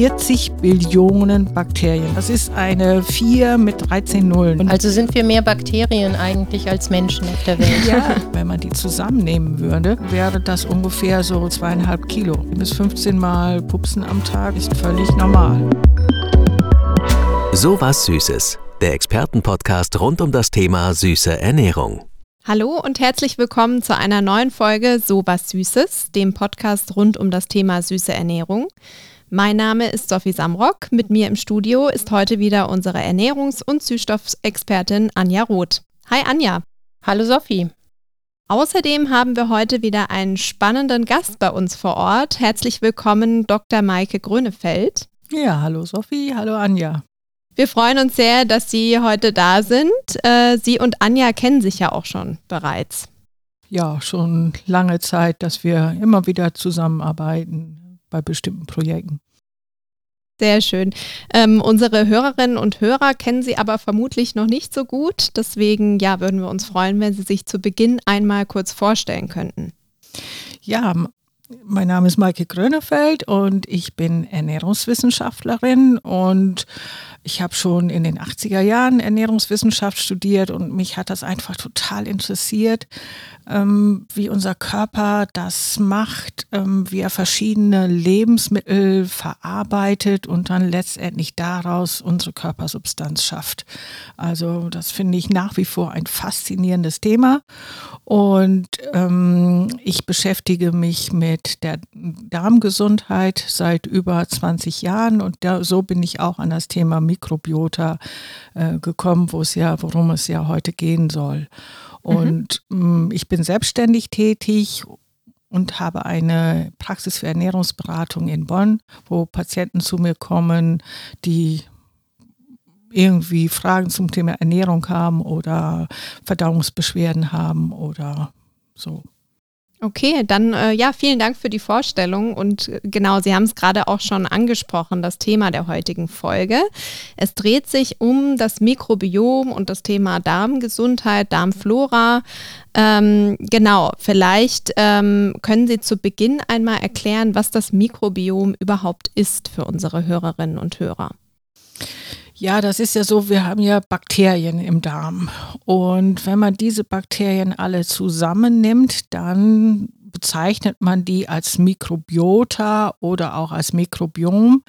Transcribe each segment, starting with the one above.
40 Billionen Bakterien. Das ist eine 4 mit 13 Nullen. Also sind wir mehr Bakterien eigentlich als Menschen auf der Welt? Ja, wenn man die zusammennehmen würde, wäre das ungefähr so zweieinhalb Kilo. Bis 15 Mal Pupsen am Tag ist völlig normal. So was Süßes. Der Expertenpodcast rund um das Thema süße Ernährung. Hallo und herzlich willkommen zu einer neuen Folge So was Süßes, dem Podcast rund um das Thema süße Ernährung. Mein Name ist Sophie Samrock. Mit mir im Studio ist heute wieder unsere Ernährungs- und Süßstoffexpertin Anja Roth. Hi Anja. Hallo Sophie. Außerdem haben wir heute wieder einen spannenden Gast bei uns vor Ort. Herzlich willkommen, Dr. Maike Grönefeld. Ja, hallo Sophie, hallo Anja. Wir freuen uns sehr, dass Sie heute da sind. Äh, Sie und Anja kennen sich ja auch schon bereits. Ja, schon lange Zeit, dass wir immer wieder zusammenarbeiten bei bestimmten Projekten. Sehr schön. Ähm, unsere Hörerinnen und Hörer kennen Sie aber vermutlich noch nicht so gut. Deswegen ja, würden wir uns freuen, wenn Sie sich zu Beginn einmal kurz vorstellen könnten. Ja, mein Name ist Maike Grönefeld und ich bin Ernährungswissenschaftlerin und ich habe schon in den 80er Jahren Ernährungswissenschaft studiert und mich hat das einfach total interessiert, ähm, wie unser Körper das macht, ähm, wie er verschiedene Lebensmittel verarbeitet und dann letztendlich daraus unsere Körpersubstanz schafft. Also das finde ich nach wie vor ein faszinierendes Thema und ähm, ich beschäftige mich mit der Darmgesundheit seit über 20 Jahren und da, so bin ich auch an das Thema Mikrobiota äh, gekommen, wo es ja, worum es ja heute gehen soll. Und mhm. ich bin selbstständig tätig und habe eine Praxis für Ernährungsberatung in Bonn, wo Patienten zu mir kommen, die irgendwie Fragen zum Thema Ernährung haben oder Verdauungsbeschwerden haben oder so. Okay, dann äh, ja, vielen Dank für die Vorstellung und genau, Sie haben es gerade auch schon angesprochen, das Thema der heutigen Folge. Es dreht sich um das Mikrobiom und das Thema Darmgesundheit, Darmflora. Ähm, genau, vielleicht ähm, können Sie zu Beginn einmal erklären, was das Mikrobiom überhaupt ist für unsere Hörerinnen und Hörer. Ja, das ist ja so, wir haben ja Bakterien im Darm. Und wenn man diese Bakterien alle zusammennimmt, dann bezeichnet man die als Mikrobiota oder auch als Mikrobiom.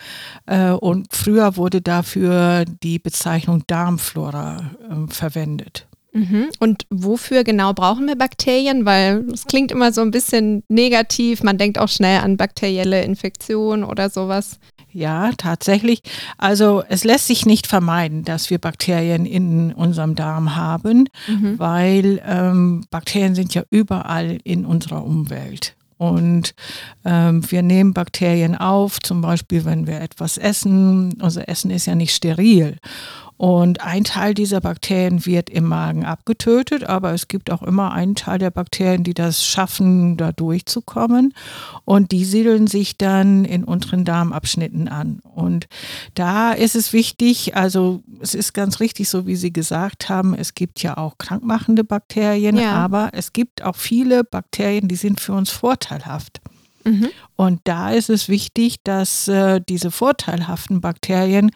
Äh, und früher wurde dafür die Bezeichnung Darmflora äh, verwendet. Mhm. Und wofür genau brauchen wir Bakterien? Weil es klingt immer so ein bisschen negativ. Man denkt auch schnell an bakterielle Infektionen oder sowas. Ja, tatsächlich. Also es lässt sich nicht vermeiden, dass wir Bakterien in unserem Darm haben, mhm. weil ähm, Bakterien sind ja überall in unserer Umwelt. Und ähm, wir nehmen Bakterien auf, zum Beispiel, wenn wir etwas essen. Unser Essen ist ja nicht steril. Und ein Teil dieser Bakterien wird im Magen abgetötet, aber es gibt auch immer einen Teil der Bakterien, die das schaffen, da durchzukommen. Und die siedeln sich dann in unteren Darmabschnitten an. Und da ist es wichtig, also es ist ganz richtig, so wie Sie gesagt haben, es gibt ja auch krankmachende Bakterien, ja. aber es gibt auch viele Bakterien, die sind für uns vorteilhaft. Mhm. Und da ist es wichtig, dass äh, diese vorteilhaften Bakterien,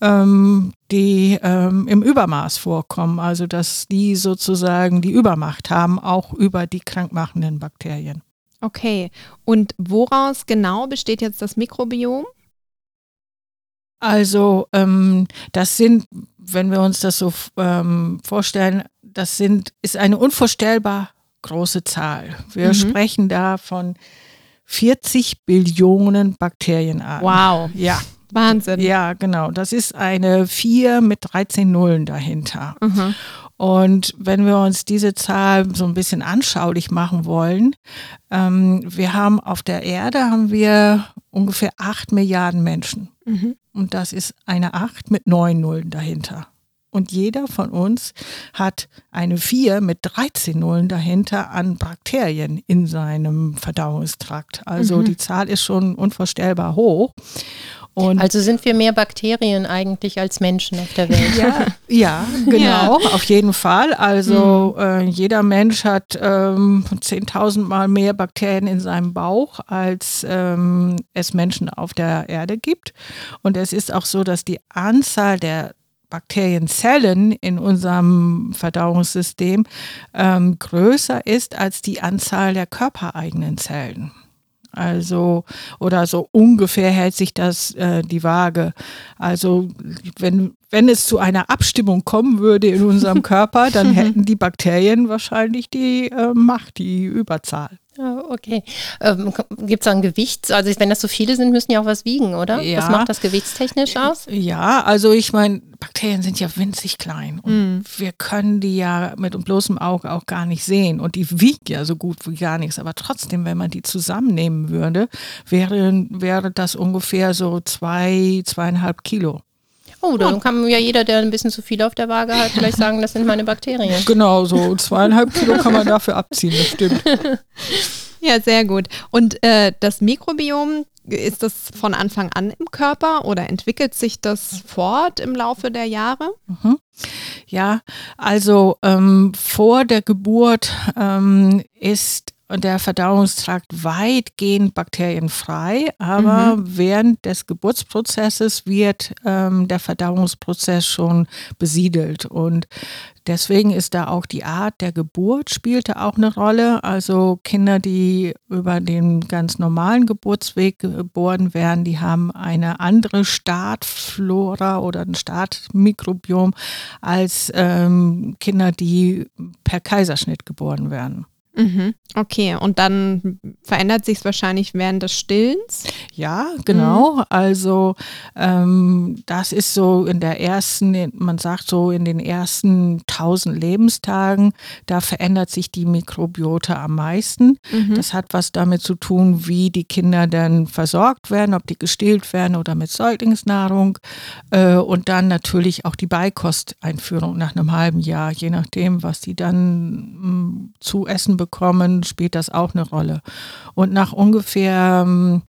ähm, die ähm, im Übermaß vorkommen, also dass die sozusagen die Übermacht haben, auch über die krankmachenden Bakterien. Okay, und woraus genau besteht jetzt das Mikrobiom? Also ähm, das sind, wenn wir uns das so ähm, vorstellen, das sind, ist eine unvorstellbar große Zahl. Wir mhm. sprechen da von 40 Billionen Bakterienarten. Wow. Ja. Wahnsinn. Ja, genau. Das ist eine 4 mit 13 Nullen dahinter. Mhm. Und wenn wir uns diese Zahl so ein bisschen anschaulich machen wollen, ähm, wir haben auf der Erde haben wir ungefähr 8 Milliarden Menschen. Mhm. Und das ist eine 8 mit 9 Nullen dahinter. Und jeder von uns hat eine 4 mit 13 Nullen dahinter an Bakterien in seinem Verdauungstrakt. Also mhm. die Zahl ist schon unvorstellbar hoch. Und also sind wir mehr Bakterien eigentlich als Menschen auf der Welt? Ja, ja genau, ja. auf jeden Fall. Also mhm. äh, jeder Mensch hat ähm, 10.000 Mal mehr Bakterien in seinem Bauch, als ähm, es Menschen auf der Erde gibt. Und es ist auch so, dass die Anzahl der Bakterienzellen in unserem Verdauungssystem ähm, größer ist als die Anzahl der körpereigenen Zellen. Also, oder so ungefähr hält sich das äh, die Waage. Also, wenn, wenn es zu einer Abstimmung kommen würde in unserem Körper, dann hätten die Bakterien wahrscheinlich die äh, Macht, die Überzahl. Okay. Ähm, Gibt es ein Gewicht? Also wenn das so viele sind, müssen ja auch was wiegen, oder? Ja. Was macht das gewichtstechnisch aus? Ja, also ich meine, Bakterien sind ja winzig klein und mhm. wir können die ja mit bloßem Auge auch gar nicht sehen und die wiegt ja so gut wie gar nichts. Aber trotzdem, wenn man die zusammennehmen würde, wäre, wäre das ungefähr so zwei, zweieinhalb Kilo. Oh, dann kann ja jeder, der ein bisschen zu viel auf der Waage hat, vielleicht sagen, das sind meine Bakterien. Genau, so zweieinhalb Kilo kann man dafür abziehen, das stimmt. Ja, sehr gut. Und äh, das Mikrobiom, ist das von Anfang an im Körper oder entwickelt sich das fort im Laufe der Jahre? Mhm. Ja, also ähm, vor der Geburt ähm, ist der Verdauungstrakt weitgehend bakterienfrei, aber mhm. während des Geburtsprozesses wird ähm, der Verdauungsprozess schon besiedelt und deswegen ist da auch die Art der Geburt spielte auch eine Rolle. Also Kinder, die über den ganz normalen Geburtsweg geboren werden, die haben eine andere Startflora oder ein Startmikrobiom als ähm, Kinder, die per Kaiserschnitt geboren werden. Mhm. Okay, und dann verändert sich es wahrscheinlich während des Stillens? Ja, genau. Mhm. Also ähm, das ist so in der ersten, man sagt so in den ersten tausend Lebenstagen, da verändert sich die Mikrobiota am meisten. Mhm. Das hat was damit zu tun, wie die Kinder dann versorgt werden, ob die gestillt werden oder mit Säuglingsnahrung. Äh, und dann natürlich auch die Beikosteinführung nach einem halben Jahr, je nachdem, was die dann mh, mm, zu essen bekommen bekommen, spielt das auch eine Rolle. Und nach ungefähr ähm,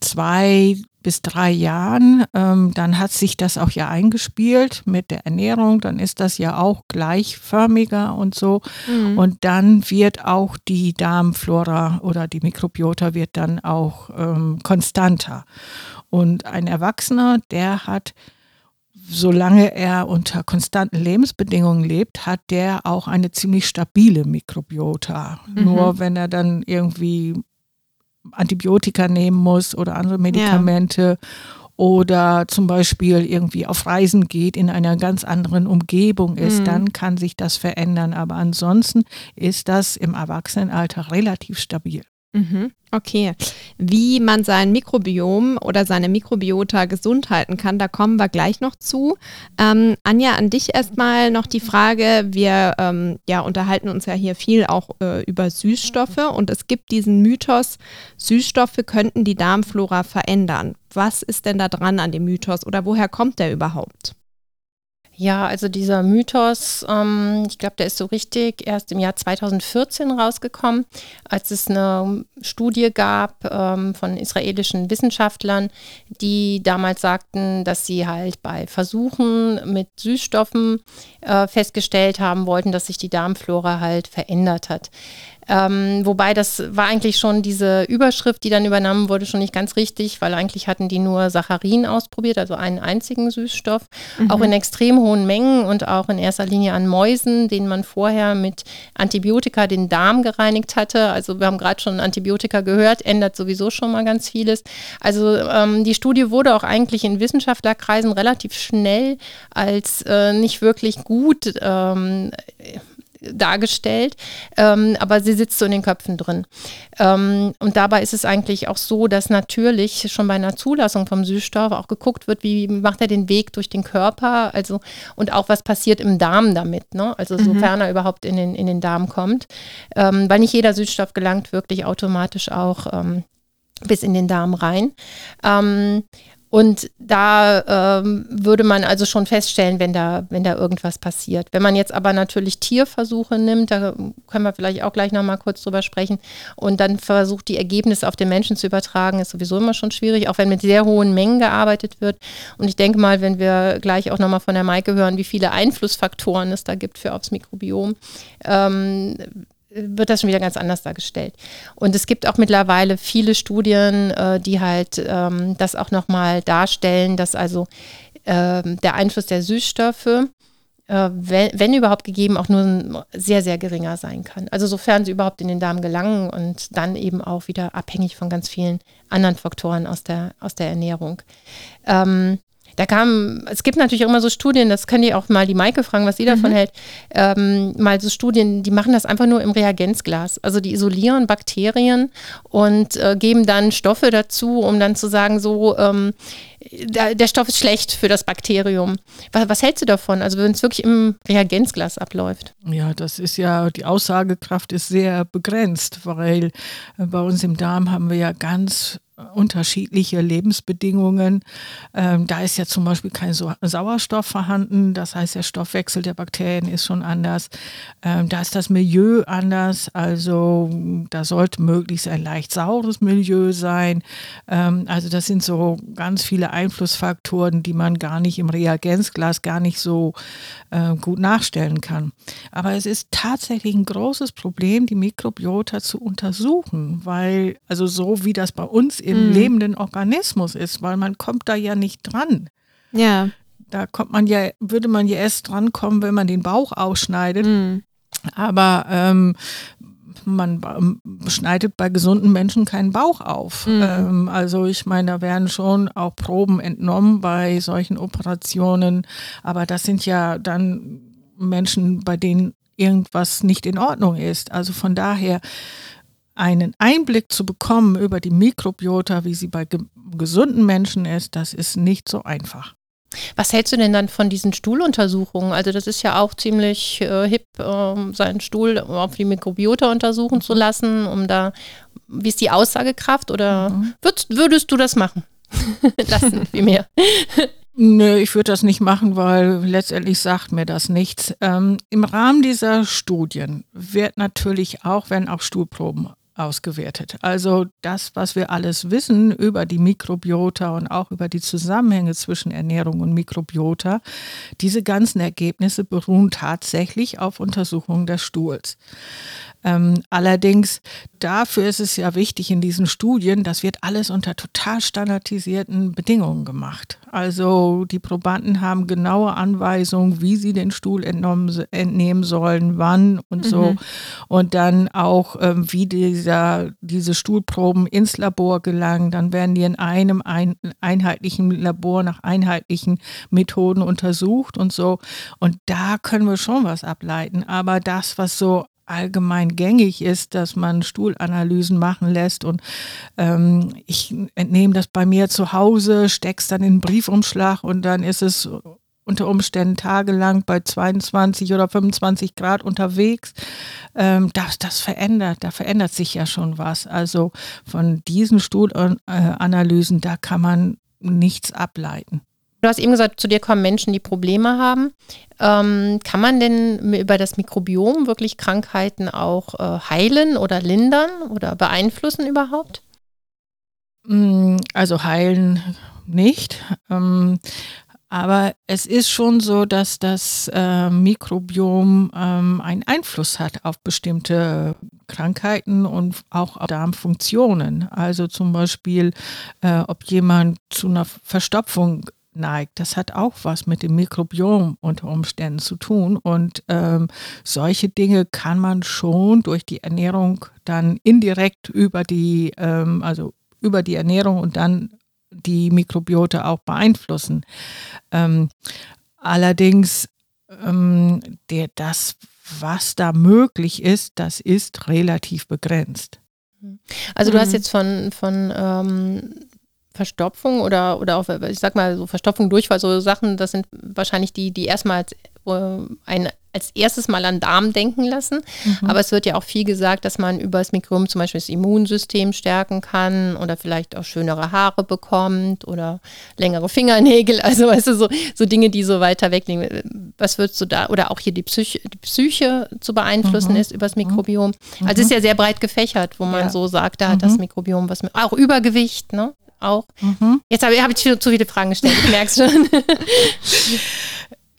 zwei bis drei Jahren, ähm, dann hat sich das auch ja eingespielt mit der Ernährung, dann ist das ja auch gleichförmiger und so. Mhm. Und dann wird auch die Darmflora oder die Mikrobiota wird dann auch ähm, konstanter. Und ein Erwachsener, der hat solange er unter konstanten Lebensbedingungen lebt, hat der auch eine ziemlich stabile Mikrobiota. Mhm. Nur wenn er dann irgendwie Antibiotika nehmen muss oder andere Medikamente ja. oder zum Beispiel irgendwie auf Reisen geht, in einer ganz anderen Umgebung ist, mhm. dann kann sich das verändern. Aber ansonsten ist das im Erwachsenenalter relativ stabil. Mhm. Okay. Wie man sein Mikrobiom oder seine Mikrobiota gesund halten kann, da kommen wir gleich noch zu. Ähm, Anja, an dich erstmal noch die Frage. Wir ähm, ja, unterhalten uns ja hier viel auch äh, über Süßstoffe und es gibt diesen Mythos, Süßstoffe könnten die Darmflora verändern. Was ist denn da dran an dem Mythos oder woher kommt der überhaupt? Ja, also dieser Mythos, ähm, ich glaube, der ist so richtig erst im Jahr 2014 rausgekommen, als es eine Studie gab ähm, von israelischen Wissenschaftlern, die damals sagten, dass sie halt bei Versuchen mit Süßstoffen äh, festgestellt haben wollten, dass sich die Darmflora halt verändert hat. Ähm, wobei das war eigentlich schon diese Überschrift, die dann übernommen wurde, schon nicht ganz richtig, weil eigentlich hatten die nur Saccharin ausprobiert, also einen einzigen Süßstoff, mhm. auch in extrem hohen Mengen und auch in erster Linie an Mäusen, denen man vorher mit Antibiotika den Darm gereinigt hatte. Also wir haben gerade schon Antibiotika gehört, ändert sowieso schon mal ganz vieles. Also ähm, die Studie wurde auch eigentlich in Wissenschaftlerkreisen relativ schnell als äh, nicht wirklich gut ähm, dargestellt, ähm, aber sie sitzt so in den Köpfen drin. Ähm, und dabei ist es eigentlich auch so, dass natürlich schon bei einer Zulassung vom Süßstoff auch geguckt wird, wie macht er den Weg durch den Körper, also und auch was passiert im Darm damit, ne? also mhm. sofern er überhaupt in den, in den Darm kommt, ähm, weil nicht jeder Süßstoff gelangt wirklich automatisch auch ähm, bis in den Darm rein. Ähm, Und da ähm, würde man also schon feststellen, wenn da, wenn da irgendwas passiert. Wenn man jetzt aber natürlich Tierversuche nimmt, da können wir vielleicht auch gleich nochmal kurz drüber sprechen, und dann versucht, die Ergebnisse auf den Menschen zu übertragen, ist sowieso immer schon schwierig, auch wenn mit sehr hohen Mengen gearbeitet wird. Und ich denke mal, wenn wir gleich auch nochmal von der Maike hören, wie viele Einflussfaktoren es da gibt für aufs Mikrobiom, ähm, wird das schon wieder ganz anders dargestellt. Und es gibt auch mittlerweile viele Studien, äh, die halt ähm, das auch nochmal darstellen, dass also äh, der Einfluss der Süßstoffe, äh, wenn, wenn, überhaupt gegeben, auch nur sehr, sehr geringer sein kann. Also sofern sie überhaupt in den Darm gelangen und dann eben auch wieder abhängig von ganz vielen anderen Faktoren aus der, aus der Ernährung. Ähm, da kam, es gibt natürlich auch immer so Studien, das könnt ihr auch mal die Maike fragen, was sie davon mhm. hält, ähm, mal so Studien, die machen das einfach nur im Reagenzglas. Also die isolieren Bakterien und äh, geben dann Stoffe dazu, um dann zu sagen, so, ähm, der, der, Stoff ist schlecht für das Bakterium. Was, was hältst du davon? Also wenn es wirklich im Reagenzglas abläuft? Ja, das ist ja, die Aussagekraft ist sehr begrenzt, weil äh, bei uns im Darm haben wir ja ganz unterschiedliche Lebensbedingungen. Ähm, da ist ja zum Beispiel kein Sauerstoff vorhanden, das heißt, der Stoffwechsel der Bakterien ist schon anders. Ähm, da ist das Milieu anders, also da sollte möglichst ein leicht saures Milieu sein. Ähm, also das sind so ganz viele Einflussfaktoren, die man gar nicht im Reagenzglas gar nicht so äh, gut nachstellen kann. Aber es ist tatsächlich ein großes Problem, die Mikrobiota zu untersuchen, weil also so wie das bei uns im mhm. lebenden Organismus ist, weil man kommt da ja nicht dran. Ja. Da kommt man ja, würde man ja erst drankommen, wenn man den Bauch ausschneidet. Mhm. Aber ähm, man schneidet bei gesunden Menschen keinen Bauch auf. Mhm. Ähm, also ich meine, da werden schon auch Proben entnommen bei solchen Operationen, aber das sind ja dann Menschen, bei denen irgendwas nicht in Ordnung ist. Also von daher einen Einblick zu bekommen über die Mikrobiota, wie sie bei ge gesunden Menschen ist, das ist nicht so einfach. Was hältst du denn dann von diesen Stuhluntersuchungen? Also das ist ja auch ziemlich äh, hip, äh, seinen Stuhl auf die Mikrobiota untersuchen zu lassen, um da, wie ist die Aussagekraft oder mhm. würdest, würdest du das machen? lassen, vielmehr. Nö, ich würde das nicht machen, weil letztendlich sagt mir das nichts. Ähm, Im Rahmen dieser Studien wird natürlich auch, wenn auch Stuhlproben ausgewertet. Also das, was wir alles wissen über die Mikrobiota und auch über die Zusammenhänge zwischen Ernährung und Mikrobiota, diese ganzen Ergebnisse beruhen tatsächlich auf Untersuchungen des Stuhls. Ähm, allerdings, dafür ist es ja wichtig in diesen Studien, das wird alles unter total standardisierten Bedingungen gemacht. Also die Probanden haben genaue Anweisungen, wie sie den Stuhl entnommen, entnehmen sollen, wann und mhm. so. Und dann auch, ähm, wie dieser, diese Stuhlproben ins Labor gelangen. Dann werden die in einem ein, einheitlichen Labor nach einheitlichen Methoden untersucht und so. Und da können wir schon was ableiten. Aber das, was so allgemein gängig ist, dass man Stuhlanalysen machen lässt und ähm, ich entnehme das bei mir zu Hause, steck's dann in einen Briefumschlag und dann ist es unter Umständen tagelang bei 22 oder 25 Grad unterwegs. Ähm, das, das verändert, da verändert sich ja schon was. Also von diesen Stuhlanalysen, da kann man nichts ableiten. Du hast eben gesagt, zu dir kommen Menschen, die Probleme haben. Ähm, kann man denn über das Mikrobiom wirklich Krankheiten auch äh, heilen oder lindern oder beeinflussen überhaupt? Mm, also heilen nicht. Ähm, aber es ist schon so, dass das äh, Mikrobiom ähm, einen Einfluss hat auf bestimmte Krankheiten und auch auf Darmfunktionen. Also zum Beispiel, äh, ob jemand zu einer Verstopfung neigt. Das hat auch was mit dem Mikrobiom unter Umständen zu tun. Und ähm, solche Dinge kann man schon durch die Ernährung dann indirekt über die, ähm, also über die Ernährung und dann die Mikrobiote auch beeinflussen. Ähm, allerdings ähm, der, das, was da möglich ist, das ist relativ begrenzt. Also du hast mhm. jetzt von, von ähm, Verstopfung oder, oder auch, ich sag mal, so Verstopfung, Durchfall, so Sachen, das sind wahrscheinlich die, die erstmal ein als erstes mal an Darm denken lassen. Mhm. Aber es wird ja auch viel gesagt, dass man über das Mikrobiom zum Beispiel das Immunsystem stärken kann oder vielleicht auch schönere Haare bekommt oder längere Fingernägel. Also weißt du, so, so Dinge, die so weiter wegnehmen. Was würdest du da, oder auch hier die Psyche, die Psyche zu beeinflussen mhm. ist über das Mikrobiom. Mhm. Also es ist ja sehr breit gefächert, wo man ja. so sagt, da hat das mhm. Mikrobiom was mit, auch Übergewicht, ne? Auch. Mhm. Jetzt habe hab ich zu viele Fragen gestellt, ich merke es schon.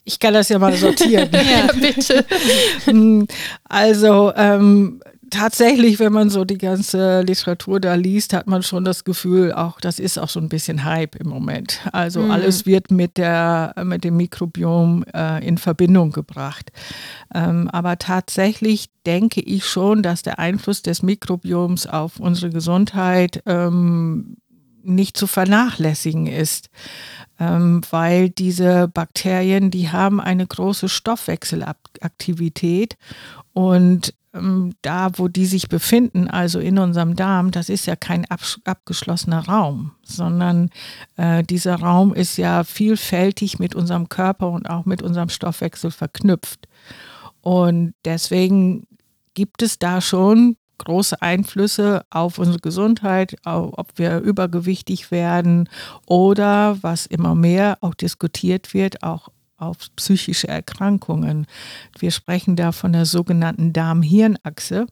Ich kann das ja mal sortieren. ja, bitte. Hm, also ähm, tatsächlich, wenn man so die ganze Literatur da liest, hat man schon das Gefühl, auch das ist auch so ein bisschen Hype im Moment. Also mhm. alles wird mit der mit dem Mikrobiom äh, in Verbindung gebracht. Ähm, aber tatsächlich denke ich schon, dass der Einfluss des Mikrobioms auf unsere Gesundheit ähm, nicht zu vernachlässigen ist ähm, weil diese Bakterien, die haben eine große Stoffwechselaktivität und ähm, da, wo die sich befinden, also in unserem Darm, das ist ja kein abgeschlossener Raum, sondern äh, dieser Raum ist ja vielfältig mit unserem Körper und auch mit unserem Stoffwechsel verknüpft. Und deswegen gibt es da schon große Einflüsse auf unsere Gesundheit, ob wir übergewichtig werden oder, was immer mehr auch diskutiert wird, auch auf psychische Erkrankungen. Wir sprechen da von der sogenannten Darm-Hirn-Achse.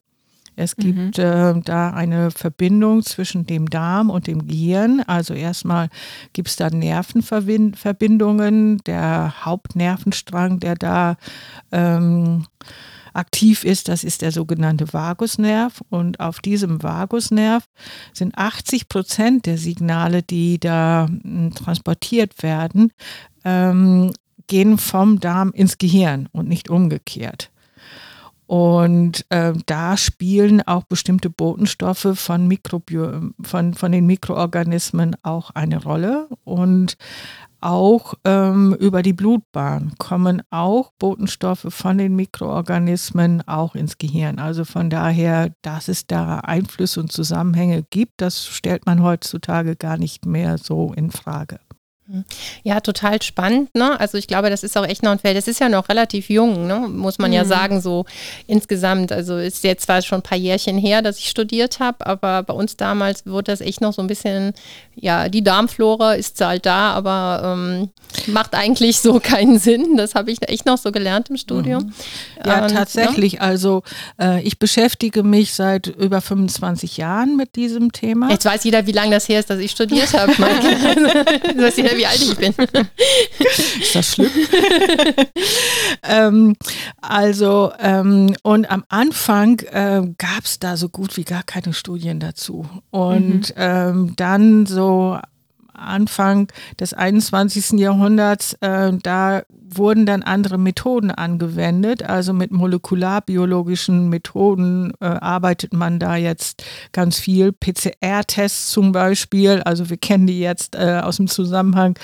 Es gibt mhm. äh, da eine Verbindung zwischen dem Darm und dem Gehirn. Also erstmal gibt es da Nervenverbindungen. Der Hauptnervenstrang, der da ähm, aktiv ist, das ist der sogenannte Vagusnerv. Und auf diesem Vagusnerv sind 80 Prozent der Signale, die da hm, transportiert werden, ähm, gehen vom Darm ins Gehirn und nicht umgekehrt. Und äh, da spielen auch bestimmte Botenstoffe von, Mikrobio von, von den Mikroorganismen auch eine Rolle. Und auch ähm, über die Blutbahn kommen auch Botenstoffe von den Mikroorganismen auch ins Gehirn. Also von daher, dass es da Einflüsse und Zusammenhänge gibt, das stellt man heutzutage gar nicht mehr so in Frage. Ja, total spannend. Ne? Also ich glaube, das ist auch echt noch ein Feld. Das ist ja noch relativ jung, ne? muss man mhm. ja sagen, so insgesamt. Also ist jetzt zwar schon ein paar Jährchen her, dass ich studiert habe, aber bei uns damals wurde das echt noch so ein bisschen, ja, die Darmflora ist halt da, aber ähm, macht eigentlich so keinen Sinn. Das habe ich echt noch so gelernt im Studium. Mhm. Ja, Und, ne? tatsächlich. Ne? Also äh, ich beschäftige mich seit über 25 Jahren mit diesem Thema. Jetzt weiß jeder, wie lange das her ist, dass ich studiert habe. das wie alt ich bin. Ist das schlimm? ähm, also, ähm, und am Anfang äh, gab es da so gut wie gar keine Studien dazu. Und mhm. ähm, dann so Anfang des 21. Jahrhunderts, äh, da wurden dann andere Methoden angewendet. Also mit molekularbiologischen Methoden äh, arbeitet man da jetzt ganz viel. PCR-Tests zum Beispiel, also wir kennen die jetzt äh, aus dem Zusammenhang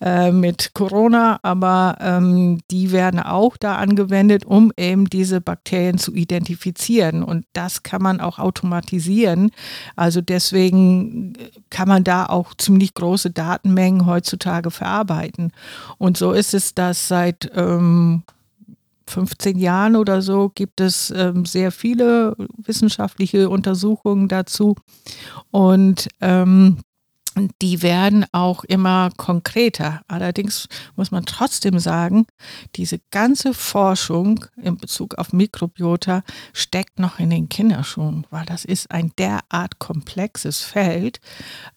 äh, mit Corona, aber ähm, die werden auch da angewendet, um eben diese Bakterien zu identifizieren. Und das kann man auch automatisieren. Also deswegen kann man da auch ziemlich große Datenmengen heutzutage verarbeiten. Und so ist es, dass seit ähm, 15 Jahren oder so gibt es ähm, sehr viele wissenschaftliche Untersuchungen dazu. Und ähm, die werden auch immer konkreter. Allerdings muss man trotzdem sagen, diese ganze Forschung in Bezug auf Mikrobiota steckt noch in den Kinderschuhen, weil das ist ein derart komplexes Feld.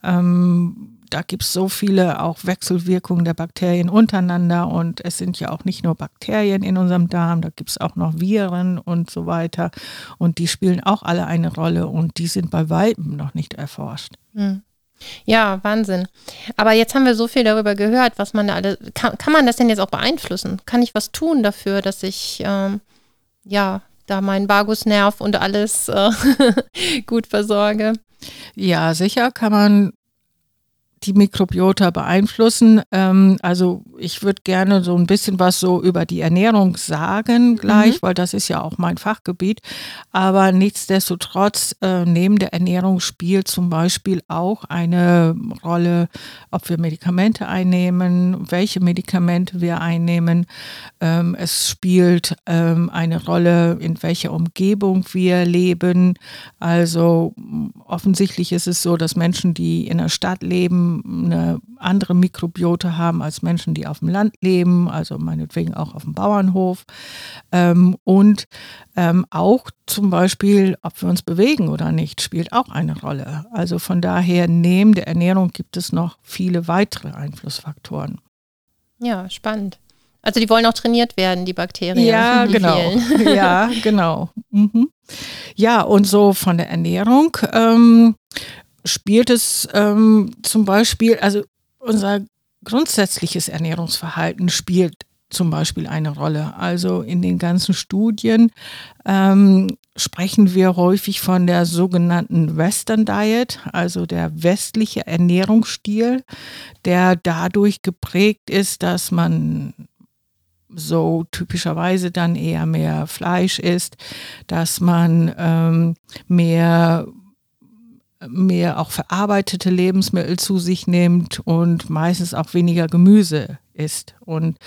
Ähm, da gibt es so viele auch Wechselwirkungen der Bakterien untereinander und es sind ja auch nicht nur Bakterien in unserem Darm, da gibt es auch noch Viren und so weiter und die spielen auch alle eine Rolle und die sind bei Weiben noch nicht erforscht. Hm. Ja, Wahnsinn. Aber jetzt haben wir so viel darüber gehört, was man da alles, kann, kann man das denn jetzt auch beeinflussen? Kann ich was tun dafür, dass ich, ähm, ja, da meinen Vagusnerv und alles äh, gut versorge? Ja, sicher kann man die Mikrobiota beeinflussen. Ähm, also ich würde gerne so ein bisschen was so über die Ernährung sagen gleich, mhm. weil das ist ja auch mein Fachgebiet. Aber nichtsdestotrotz, äh, neben der Ernährung spielt zum Beispiel auch eine Rolle, ob wir Medikamente einnehmen, welche Medikamente wir einnehmen. Ähm, es spielt ähm, eine Rolle, in welcher Umgebung wir leben. Also offensichtlich ist es so, dass Menschen, die in der Stadt leben, eine andere Mikrobiota haben als Menschen, die auf dem Land leben, also meinetwegen auch auf dem Bauernhof. Ähm, und ähm, auch zum Beispiel, ob wir uns bewegen oder nicht, spielt auch eine Rolle. Also von daher, neben der Ernährung gibt es noch viele weitere Einflussfaktoren. Ja, spannend. Also die wollen auch trainiert werden, die Bakterien. Ja, die genau. Ja, genau. Mhm. Ja, und so von der Ernährung ähm, spielt es ähm, zum Beispiel, also unser grundsätzliches Ernährungsverhalten spielt zum Beispiel eine Rolle. Also in den ganzen Studien ähm, sprechen wir häufig von der sogenannten Western Diet, also der westliche Ernährungsstil, der dadurch geprägt ist, dass man so typischerweise dann eher mehr Fleisch isst, dass man ähm, mehr mehr auch verarbeitete Lebensmittel zu sich nimmt und meistens auch weniger Gemüse isst. Und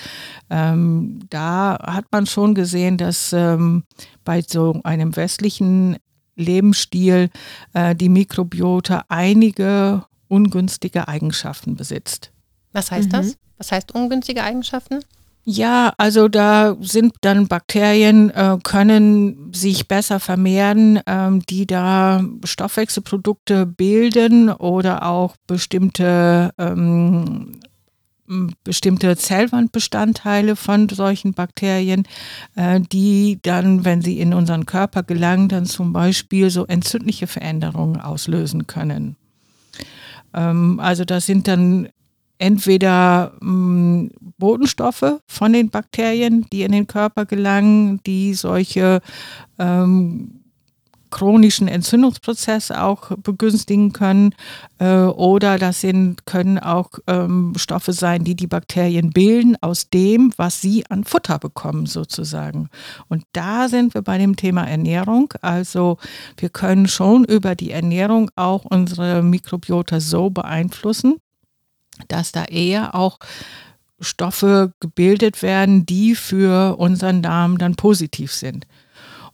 ähm, da hat man schon gesehen, dass ähm, bei so einem westlichen Lebensstil äh, die Mikrobiota einige ungünstige Eigenschaften besitzt. Was heißt mhm. das? Was heißt ungünstige Eigenschaften? Ja, also da sind dann Bakterien, äh, können sich besser vermehren, ähm, die da Stoffwechselprodukte bilden oder auch bestimmte, ähm, bestimmte Zellwandbestandteile von solchen Bakterien, äh, die dann, wenn sie in unseren Körper gelangen, dann zum Beispiel so entzündliche Veränderungen auslösen können. Ähm, also das sind dann entweder mh, mm, Botenstoffe von den Bakterien, die in den Körper gelangen, die solche ähm, chronischen Entzündungsprozesse auch begünstigen können. Äh, oder das sind, können auch ähm, Stoffe sein, die die Bakterien bilden aus dem, was sie an Futter bekommen sozusagen. Und da sind wir bei dem Thema Ernährung. Also wir können schon über die Ernährung auch unsere Mikrobiota so beeinflussen, dass da eher auch Stoffe gebildet werden, die für unseren Darm dann positiv sind.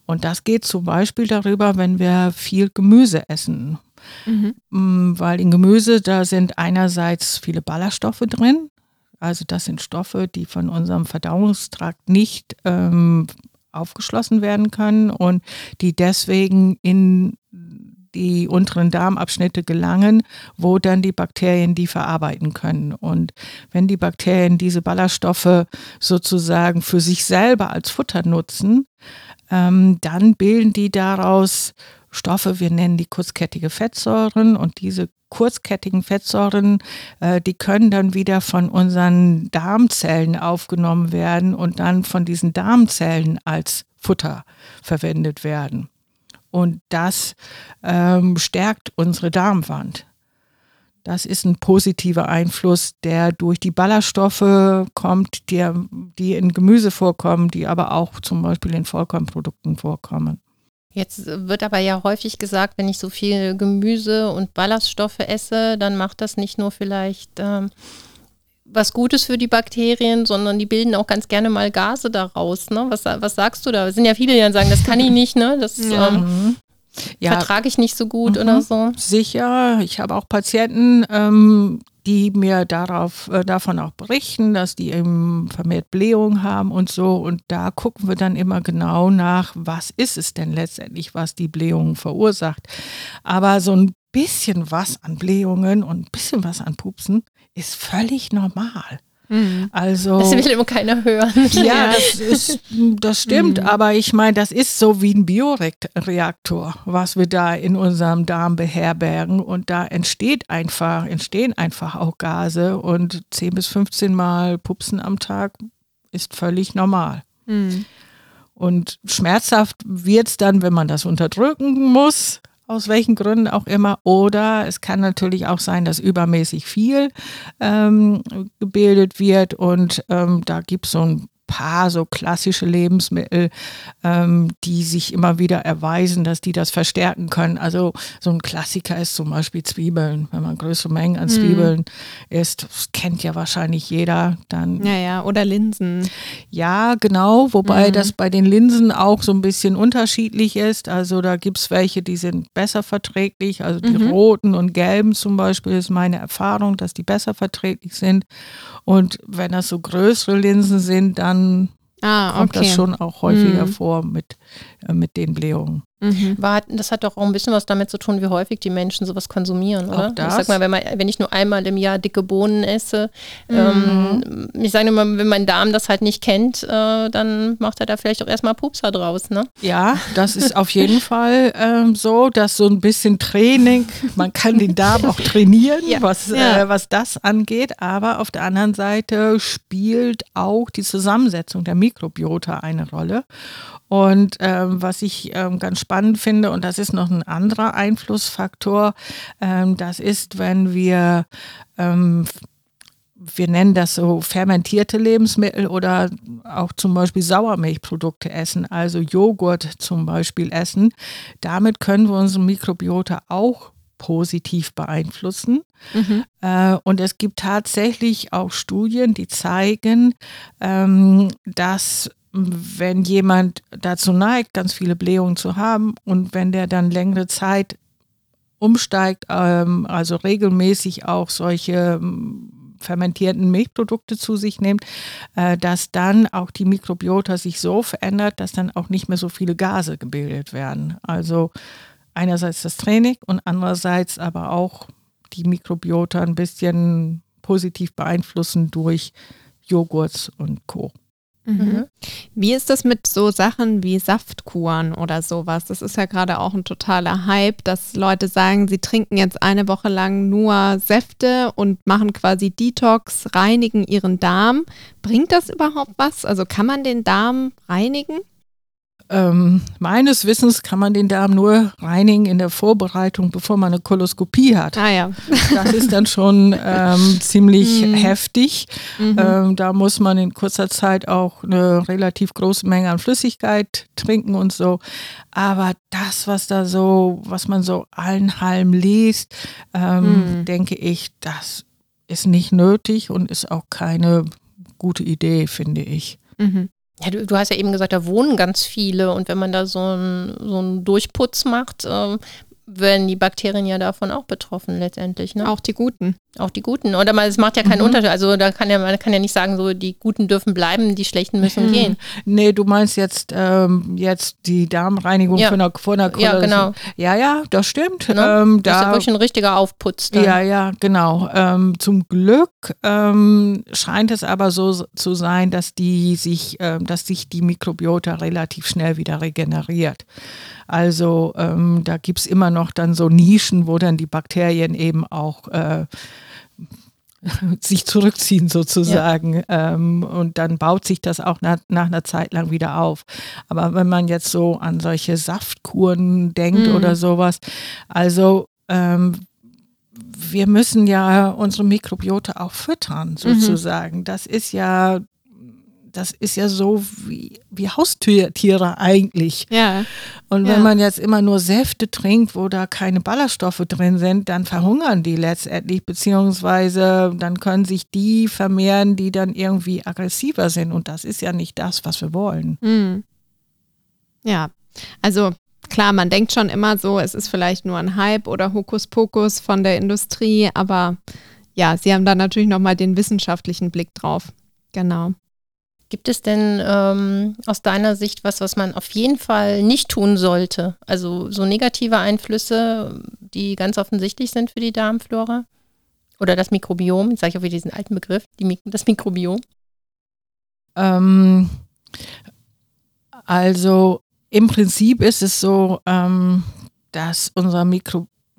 Und das geht zum Beispiel darüber, wenn wir viel Gemüse essen. Mhm. Mm, weil in Gemüse, da sind einerseits viele Ballaststoffe drin. Also das sind Stoffe, die von unserem Verdauungstrakt nicht ähm, aufgeschlossen werden können und die deswegen in die unteren Darmabschnitte gelangen, wo dann die Bakterien die verarbeiten können. Und wenn die Bakterien diese Ballaststoffe sozusagen für sich selber als Futter nutzen, ähm, dann bilden die daraus Stoffe, wir nennen die kurzkettige Fettsäuren und diese kurzkettigen Fettsäuren, äh, die können dann wieder von unseren Darmzellen aufgenommen werden und dann von diesen Darmzellen als Futter verwendet werden. Und das ähm, stärkt unsere Darmwand. Das ist ein positiver Einfluss, der durch die Ballaststoffe kommt, die, die in Gemüse vorkommen, die aber auch zum Beispiel in Vollkornprodukten vorkommen. Jetzt wird aber ja häufig gesagt, wenn ich so viel Gemüse und Ballaststoffe esse, dann macht das nicht nur vielleicht ähm, was Gutes für die Bakterien, sondern die bilden auch ganz gerne mal Gase daraus. Ne? Was, was sagst du da? Es sind ja viele, die dann sagen, das kann ich nicht, ne? Das ja. ähm, ja. vertrage ich nicht so gut mhm. oder so. Sicher. Ich habe auch Patienten, ähm, die mir darauf, äh, davon auch berichten, dass die eben vermehrt Blähungen haben und so. Und da gucken wir dann immer genau nach, was ist es denn letztendlich, was die Blähungen verursacht. Aber so ein bisschen was an Blähungen und ein bisschen was an Pupsen ist völlig normal. Mhm. Also, das will immer keiner hören. Ja, das, ist, das stimmt, mhm. aber ich meine, das ist so wie ein Bioreaktor, was wir da in unserem Darm beherbergen und da entsteht einfach, entstehen einfach auch Gase und 10 bis 15 Mal Pupsen am Tag ist völlig normal. Mhm. Und schmerzhaft wird es dann, wenn man das unterdrücken muss, aus welchen Gründen auch immer. Oder es kann natürlich auch sein, dass übermäßig viel ähm, gebildet wird und ähm, da gibt es so ein paar so klassische Lebensmittel, ähm, die sich immer wieder erweisen, dass die das verstärken können. Also so ein Klassiker ist zum Beispiel Zwiebeln. Wenn man größere Mengen an mhm. Zwiebeln mm. isst, das kennt ja wahrscheinlich jeder, dann. Ja, ja, oder Linsen. Ja, genau, wobei mm. das bei den Linsen auch so ein bisschen unterschiedlich ist. Also da gibt es welche, die sind besser verträglich. Also die mhm. roten und gelben zum Beispiel ist meine Erfahrung, dass die besser verträglich sind. Und wenn das so größere Linsen sind, dann dann ah, okay. kommt das schon auch häufiger mhm. vor mit, äh, mit den Blähungen. Mhm. War, das hat doch auch ein bisschen was damit zu tun, wie häufig die Menschen sowas konsumieren, oder? Ich sag mal, wenn, man, wenn ich nur einmal im Jahr dicke Bohnen esse, mhm. ähm, ich sage immer, wenn mein Darm das halt nicht kennt, äh, dann macht er da vielleicht auch erstmal Pupser draus, ne? Ja, das ist auf jeden Fall ähm, so, dass so ein bisschen Training, man kann den Darm auch trainieren, ja. Was, ja. Äh, was das angeht, aber auf der anderen Seite spielt auch die Zusammensetzung der Mikrobiota eine Rolle. Und ähm, was ich ähm, ganz spannend finde, und das ist noch ein anderer Einflussfaktor, ähm, das ist, wenn wir ähm, wir nennen das so fermentierte Lebensmittel oder auch zum Beispiel Sauermilchprodukte essen, also Joghurt zum Beispiel essen. Damit können wir unsere Mikrobiota auch positiv beeinflussen. Mhm. Äh, und es gibt tatsächlich auch Studien, die zeigen, ähm, dass wenn jemand dazu neigt, ganz viele Blähungen zu haben und wenn der dann längere Zeit umsteigt, ähm, also regelmäßig auch solche ähm, fermentierten Milchprodukte zu sich nimmt, äh, dass dann auch die Mikrobiota sich so verändert, dass dann auch nicht mehr so viele Gase gebildet werden. Also einerseits das Training und andererseits aber auch die Mikrobiota ein bisschen positiv beeinflussen durch Joghurt und Co. Mhm. mhm. Wie ist das mit so Sachen wie Saftkuren oder sowas? Das ist ja gerade auch ein totaler Hype, dass Leute sagen, sie trinken jetzt eine Woche lang nur Säfte und machen quasi Detox, reinigen ihren Darm. Bringt das überhaupt was? Also kann man den Darm reinigen? Ähm, meines Wissens kann man den Darm nur reinigen in der Vorbereitung, bevor man eine Koloskopie hat. Ah ja. Das ist dann schon ähm, ziemlich mhm. heftig. Mhm. Ähm, da muss man in kurzer Zeit auch eine relativ große Menge an Flüssigkeit trinken und so. Aber das, was da so, was man so allen Halm liest, ähm, mhm. denke ich, das ist nicht nötig und ist auch keine gute Idee, finde ich. Mhm. Ja, du, du, hast ja eben gesagt, da wohnen ganz viele und wenn man da so einen so Durchputz macht, äh, werden die Bakterien ja davon auch betroffen letztendlich. Ne? Auch die guten. Auch die guten. Oder mal, es macht ja keinen mhm. Unterschied. Also da kann ja, man kann ja nicht sagen, so die Guten dürfen bleiben, die Schlechten müssen mhm. gehen. Nee, du meinst jetzt, ähm, jetzt die Darmreinigung ja. von der, von der Ja, genau. Ja, ja, das stimmt. Ne? Ähm, da, das ist ja wirklich ein richtiger Aufputz. Dann. Ja, ja, genau. Ähm, zum Glück ähm, scheint es aber so zu sein, dass die sich, äh, dass sich die Mikrobiota relativ schnell wieder regeneriert. Also ähm, da gibt es immer noch dann so Nischen, wo dann die Bakterien eben auch äh, sich zurückziehen sozusagen. Ja. Ähm, und dann baut sich das auch nach, nach, einer Zeit lang wieder auf. Aber wenn man jetzt so an solche Saftkuren denkt mhm. oder sowas, also ähm, wir müssen ja unsere Mikrobiota auch füttern, mhm. sozusagen. Mhm. Das ist ja das ist ja so wie, wie Haustiere eigentlich. Ja. Und wenn ja. man jetzt immer nur Säfte trinkt, wo da keine Ballaststoffe drin sind, dann verhungern die letztendlich, beziehungsweise dann können sich die vermehren, die dann irgendwie aggressiver sind. Und das ist ja nicht das, was wir wollen. Mhm. Ja, also klar, man denkt schon immer so, es ist vielleicht nur ein Hype oder Hokuspokus von der Industrie, aber ja, sie haben da natürlich nochmal den wissenschaftlichen Blick drauf. Genau. Gibt es denn ähm, aus deiner Sicht was, was man auf jeden Fall nicht tun sollte? Also so negative Einflüsse, die ganz offensichtlich sind für die Darmflora? Oder das Mikrobiom? Jetzt sage ich auch wieder diesen alten Begriff, die, das Mikrobiom. Ähm, also im Prinzip ist es so, ähm, dass unser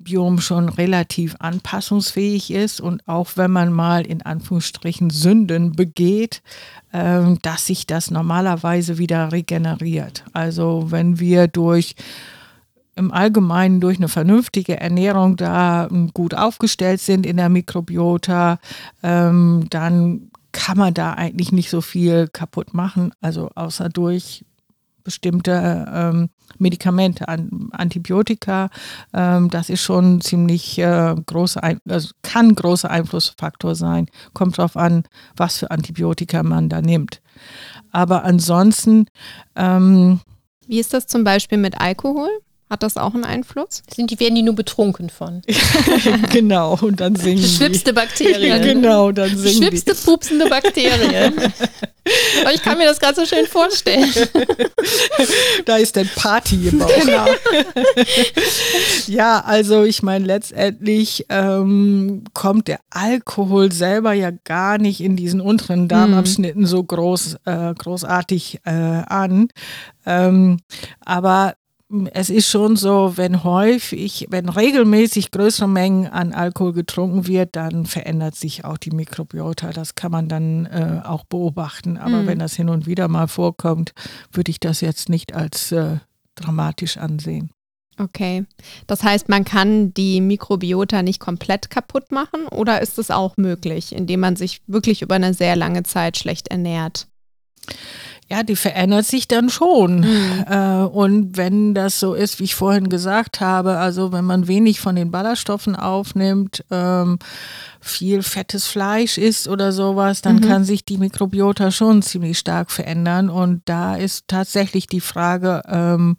Mikrobiom Biom schon relativ anpassungsfähig ist und auch wenn man mal in Anführungsstrichen Sünden begeht, äh, dass sich das normalerweise wieder regeneriert. Also wenn wir durch im Allgemeinen durch eine vernünftige Ernährung da ähm, gut aufgestellt sind in der Mikrobiota, ähm, dann kann man da eigentlich nicht so viel kaputt machen, also außer durch bestimmte ähm, Medikamente, an, Antibiotika. Ähm, das ist schon ziemlich äh, große, Ein also kann großer Einflussfaktor sein. Kommt darauf an, was für Antibiotika man da nimmt. Aber ansonsten. Ähm, Wie ist das zum Beispiel mit Alkohol? Hat das auch einen Einfluss? Sind die, werden die nur betrunken von? genau, und dann singen die. Schlimmste Bakterien. Genau, dann singen Schlimmste die. pupsende Bakterien. Aber ich kann mir das gerade so schön vorstellen. da ist dann Party gebaut. Genau. ja, also ich meine, letztendlich ähm, kommt der Alkohol selber ja gar nicht in diesen unteren Darmabschnitten so groß, äh, großartig äh, an. Ähm, aber es ist schon so, wenn häufig, wenn regelmäßig größere Mengen an Alkohol getrunken wird, dann verändert sich auch die Mikrobiota. Das kann man dann äh, auch beobachten. Aber mhm. wenn das hin und wieder mal vorkommt, würde ich das jetzt nicht als äh, dramatisch ansehen. Okay. Das heißt, man kann die Mikrobiota nicht komplett kaputt machen oder ist es auch möglich, indem man sich wirklich über eine sehr lange Zeit schlecht ernährt? Ja, die verändert sich dann schon. Mhm. Äh, und wenn das so ist, wie ich vorhin gesagt habe, also wenn man wenig von den Ballaststoffen aufnimmt, ähm, viel fettes Fleisch isst oder sowas, dann mhm. kann sich die Mikrobiota schon ziemlich stark verändern. Und da ist tatsächlich die Frage, ähm,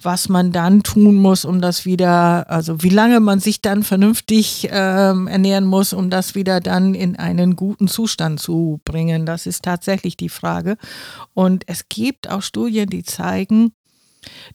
was man dann tun muss, um das wieder, also wie lange man sich dann vernünftig ähm, ernähren muss, um das wieder dann in einen guten Zustand zu bringen. Das ist tatsächlich die Frage. Und es gibt auch Studien, die zeigen,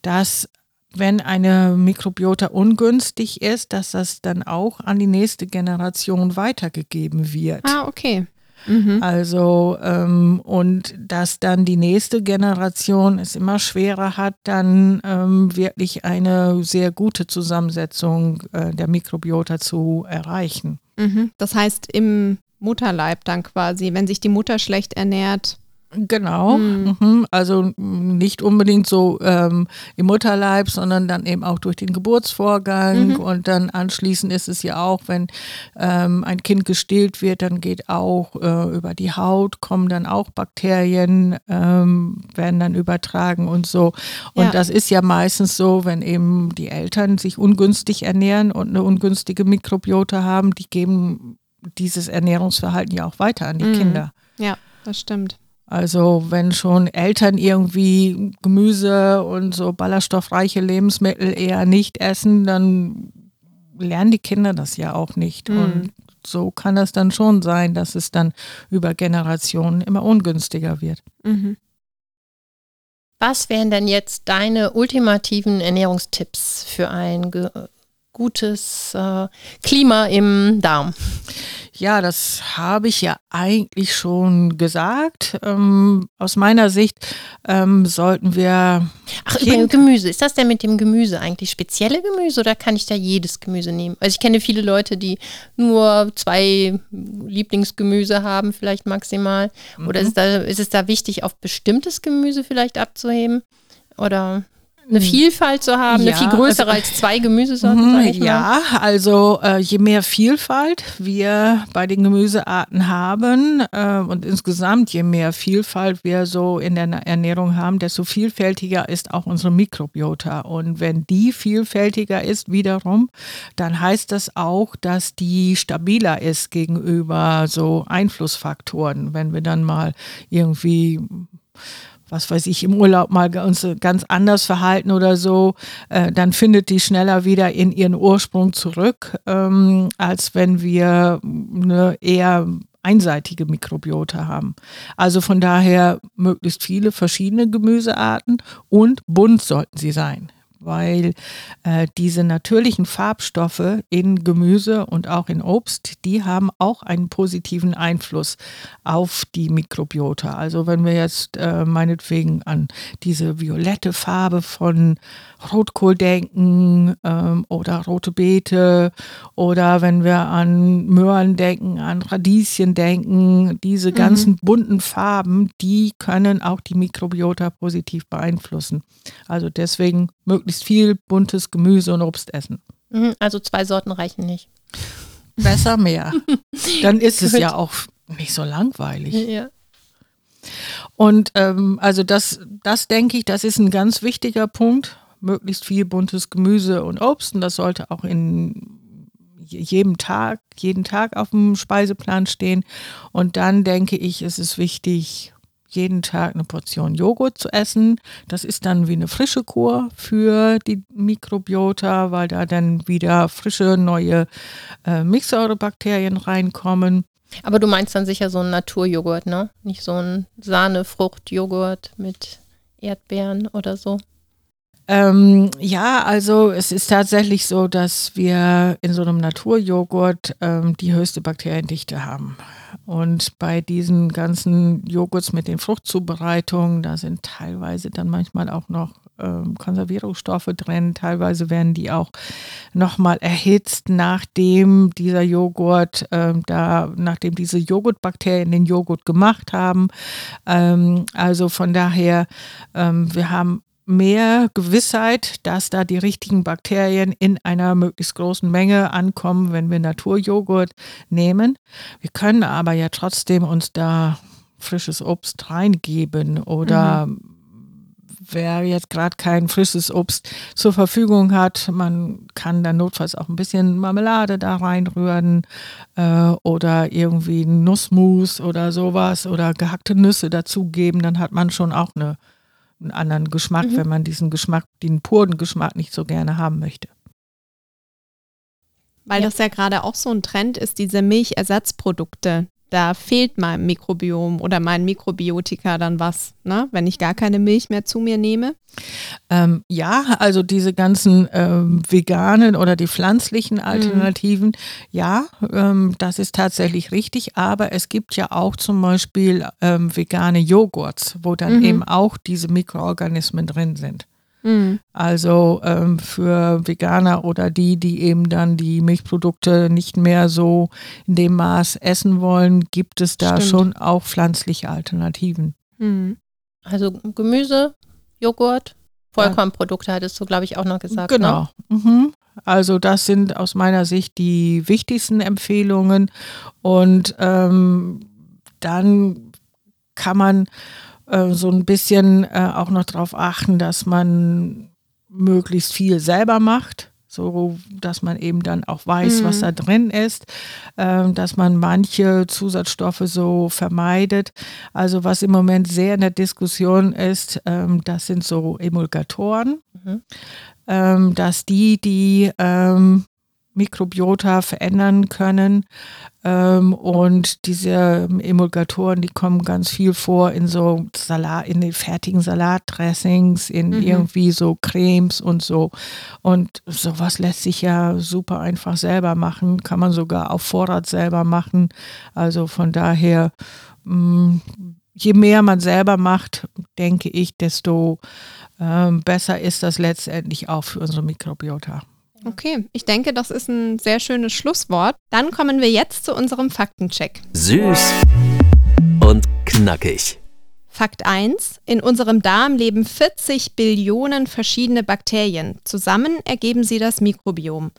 dass wenn eine Mikrobiota ungünstig ist, dass das dann auch an die nächste Generation weitergegeben wird. Ah, okay. Mhm. Also, ähm, und dass dann die nächste Generation es immer schwerer hat, dann ähm, wirklich eine sehr gute Zusammensetzung äh, der Mikrobiota zu erreichen. Mhm. Das heißt, im Mutterleib dann quasi, wenn sich die Mutter schlecht ernährt, Genau, mhm. mhm. also nicht unbedingt so ähm, im Mutterleib, sondern dann eben auch durch den Geburtsvorgang mhm. und dann anschließend ist es ja auch, wenn ähm, ein Kind gestillt wird, dann geht auch äh, über die Haut, kommen dann auch Bakterien, ähm, werden dann übertragen und so. Und ja. das ist ja meistens so, wenn eben die Eltern sich ungünstig ernähren und eine ungünstige Mikrobiota haben, die geben dieses Ernährungsverhalten ja auch weiter an die mhm. Kinder. Ja, das stimmt. Also wenn schon Eltern irgendwie Gemüse und so ballaststoffreiche Lebensmittel eher nicht essen, dann lernen die Kinder das ja auch nicht. Mhm. Und so kann es dann schon sein, dass es dann über Generationen immer ungünstiger wird. Mhm. Was wären denn jetzt deine ultimativen Ernährungstipps für ein gutes äh, Klima im Darm? Ja, das habe ich ja eigentlich schon gesagt. Ähm, aus meiner Sicht ähm, sollten wir. Ach, über Gemüse. Ist das denn mit dem Gemüse eigentlich spezielle Gemüse oder kann ich da jedes Gemüse nehmen? Also ich kenne viele Leute, die nur zwei Lieblingsgemüse haben, vielleicht maximal. Oder mhm. ist, da, ist es da wichtig, auf bestimmtes Gemüse vielleicht abzuheben? Oder? Eine hm. Vielfalt zu haben, ja, eine viel größere also, als zwei Gemüsesorten, sag ich mal. Ja, also äh, je mehr Vielfalt wir bei den Gemüsearten haben äh, und insgesamt je mehr Vielfalt wir so in der Ernährung haben, desto vielfältiger ist auch unsere Mikrobiota. Und wenn die vielfältiger ist wiederum, dann heißt das auch, dass die stabiler ist gegenüber so Einflussfaktoren. Wenn wir dann mal irgendwie was weiß ich, im Urlaub mal uns ganz anders verhalten oder so, äh, dann findet die schneller wieder in ihren Ursprung zurück, ähm, als wenn wir eine eher einseitige Mikrobiota haben. Also von daher möglichst viele verschiedene Gemüsearten und bunt sollten sie sein weil äh, diese natürlichen Farbstoffe in Gemüse und auch in Obst, die haben auch einen positiven Einfluss auf die Mikrobiota. Also wenn wir jetzt äh, meinetwegen an diese violette Farbe von Rotkohl denken ähm, oder rote Beete oder wenn wir an Möhren denken, an Radieschen denken, diese mhm. ganzen bunten Farben, die können auch die Mikrobiota positiv beeinflussen. Also deswegen möglichst möglichst viel buntes Gemüse und Obst essen. Mhm, also zwei Sorten reichen nicht. Besser mehr. Dann ist es ja auch nicht so langweilig. Ja. Und ähm, also das, das denke ich, das ist ein ganz wichtiger Punkt. Möglichst viel buntes Gemüse und Obst. Und das sollte auch in jedem Tag, jeden Tag auf dem Speiseplan stehen. Und dann denke ich, ist es wichtig, jeden Tag eine Portion Joghurt zu essen. Das ist dann wie eine frische Kur für die Mikrobiota, weil da dann wieder frische neue äh, Milchsäurebakterien reinkommen. Aber du meinst dann sicher so einen Naturjoghurt, ne? Nicht so ein Sahnefruchtjoghurt mit Erdbeeren oder so. Ähm, ja, also es ist tatsächlich so, dass wir in so einem Naturjoghurt ähm, die höchste Bakteriendichte haben. Und bei diesen ganzen Joghurts mit den Fruchtzubereitungen, da sind teilweise dann manchmal auch noch ähm, Konservierungsstoffe drin. Teilweise werden die auch nochmal erhitzt, nachdem dieser Joghurt, ähm, da, nachdem diese Joghurtbakterien den Joghurt gemacht haben. Ähm, also von daher, ähm, wir haben mehr Gewissheit, dass da die richtigen Bakterien in einer möglichst großen Menge ankommen, wenn wir Naturjoghurt nehmen. Wir können aber ja trotzdem uns da frisches Obst reingeben oder mhm. wer jetzt gerade kein frisches Obst zur Verfügung hat, man kann dann notfalls auch ein bisschen Marmelade da reinrühren äh, oder irgendwie Nussmus oder sowas oder gehackte Nüsse dazugeben, dann hat man schon auch eine einen anderen Geschmack, mhm. wenn man diesen Geschmack, den puren Geschmack nicht so gerne haben möchte. Weil ja. das ja gerade auch so ein Trend ist, diese Milchersatzprodukte, da fehlt meinem Mikrobiom oder meinen Mikrobiotika dann was, ne? wenn ich gar keine Milch mehr zu mir nehme? Ähm, ja, also diese ganzen ähm, veganen oder die pflanzlichen mhm. Alternativen, mhm. ja, ähm, das ist tatsächlich richtig, aber es gibt ja auch zum Beispiel ähm, vegane Joghurts, wo dann mhm. eben auch diese Mikroorganismen drin sind. Mhm. Also ähm, für Veganer oder die, die eben dann die Milchprodukte nicht mehr so in dem Maß essen wollen, gibt es da Stimmt. schon auch pflanzliche Alternativen. Mhm. Also Gemüse, Joghurt, Vollkornprodukte hattest du, glaube ich, auch noch gesagt. Ne? Genau. Ne? Mhm. Also das sind aus meiner Sicht die wichtigsten Empfehlungen. Und ähm, dann kann man äh, so ein bisschen äh, auch noch darauf achten, dass man möglichst viel selber macht so dass man eben dann auch weiß, mhm. was da drin ist, äh, dass man manche Zusatzstoffe so vermeidet. Also was im Moment sehr in der Diskussion ist, ähm, das sind so Emulgatoren, mhm. ähm, dass die, die ähm, Mikrobiota verändern können. Ähm, und diese Emulgatoren, die kommen ganz viel vor in so Salat, in den fertigen Salatdressings, in mhm. irgendwie so Cremes und so. Und sowas lässt sich ja super einfach selber machen, kann man sogar auf Vorrat selber machen. Also von daher, mh, mm, je mehr man selber macht, denke ich, desto äh, besser ist das letztendlich auch für unsere Mikrobiota. Okay, ich denke, das ist ein sehr schönes Schlusswort. Dann kommen wir jetzt zu unserem Faktencheck. Süß und knackig. Fakt 1. In unserem Darm leben 40 Billionen verschiedene Bakterien. Zusammen ergeben sie das Mikrobiom.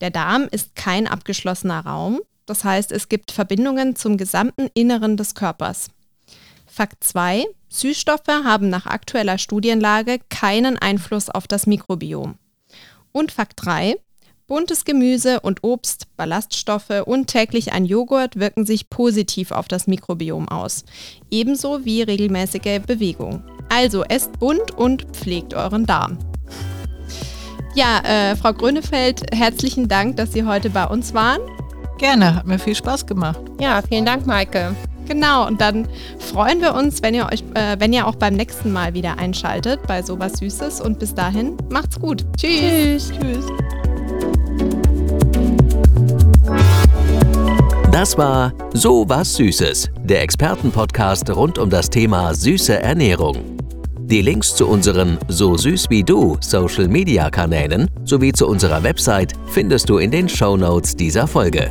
Der Darm ist kein abgeschlossener Raum. Das heißt, es gibt Verbindungen zum gesamten Inneren des Körpers. Fakt 2. Süßstoffe haben nach aktueller Studienlage keinen Einfluss auf das Mikrobiom. Und Fakt 3. Buntes Gemüse und Obst, Ballaststoffe und täglich ein Joghurt wirken sich positiv auf das Mikrobiom aus. Ebenso wie regelmäßige Bewegung. Also esst bunt und pflegt euren Darm. Ja, äh, Frau Grönefeld, herzlichen Dank, dass Sie heute bei uns waren. Gerne, hat mir viel Spaß gemacht. Ja, vielen Dank, Maike. Genau, und dann freuen wir uns, wenn ihr euch, äh, wenn ihr auch beim nächsten Mal wieder einschaltet bei sowas Süßes. Und bis dahin, macht's gut. Tschüss. Tschüss. Tschüss. Das war So was Süßes, der Expertenpodcast rund um das Thema süße Ernährung. Die Links zu unseren So süß wie du Social Media Kanälen sowie zu unserer Website findest du in den Show Notes dieser Folge.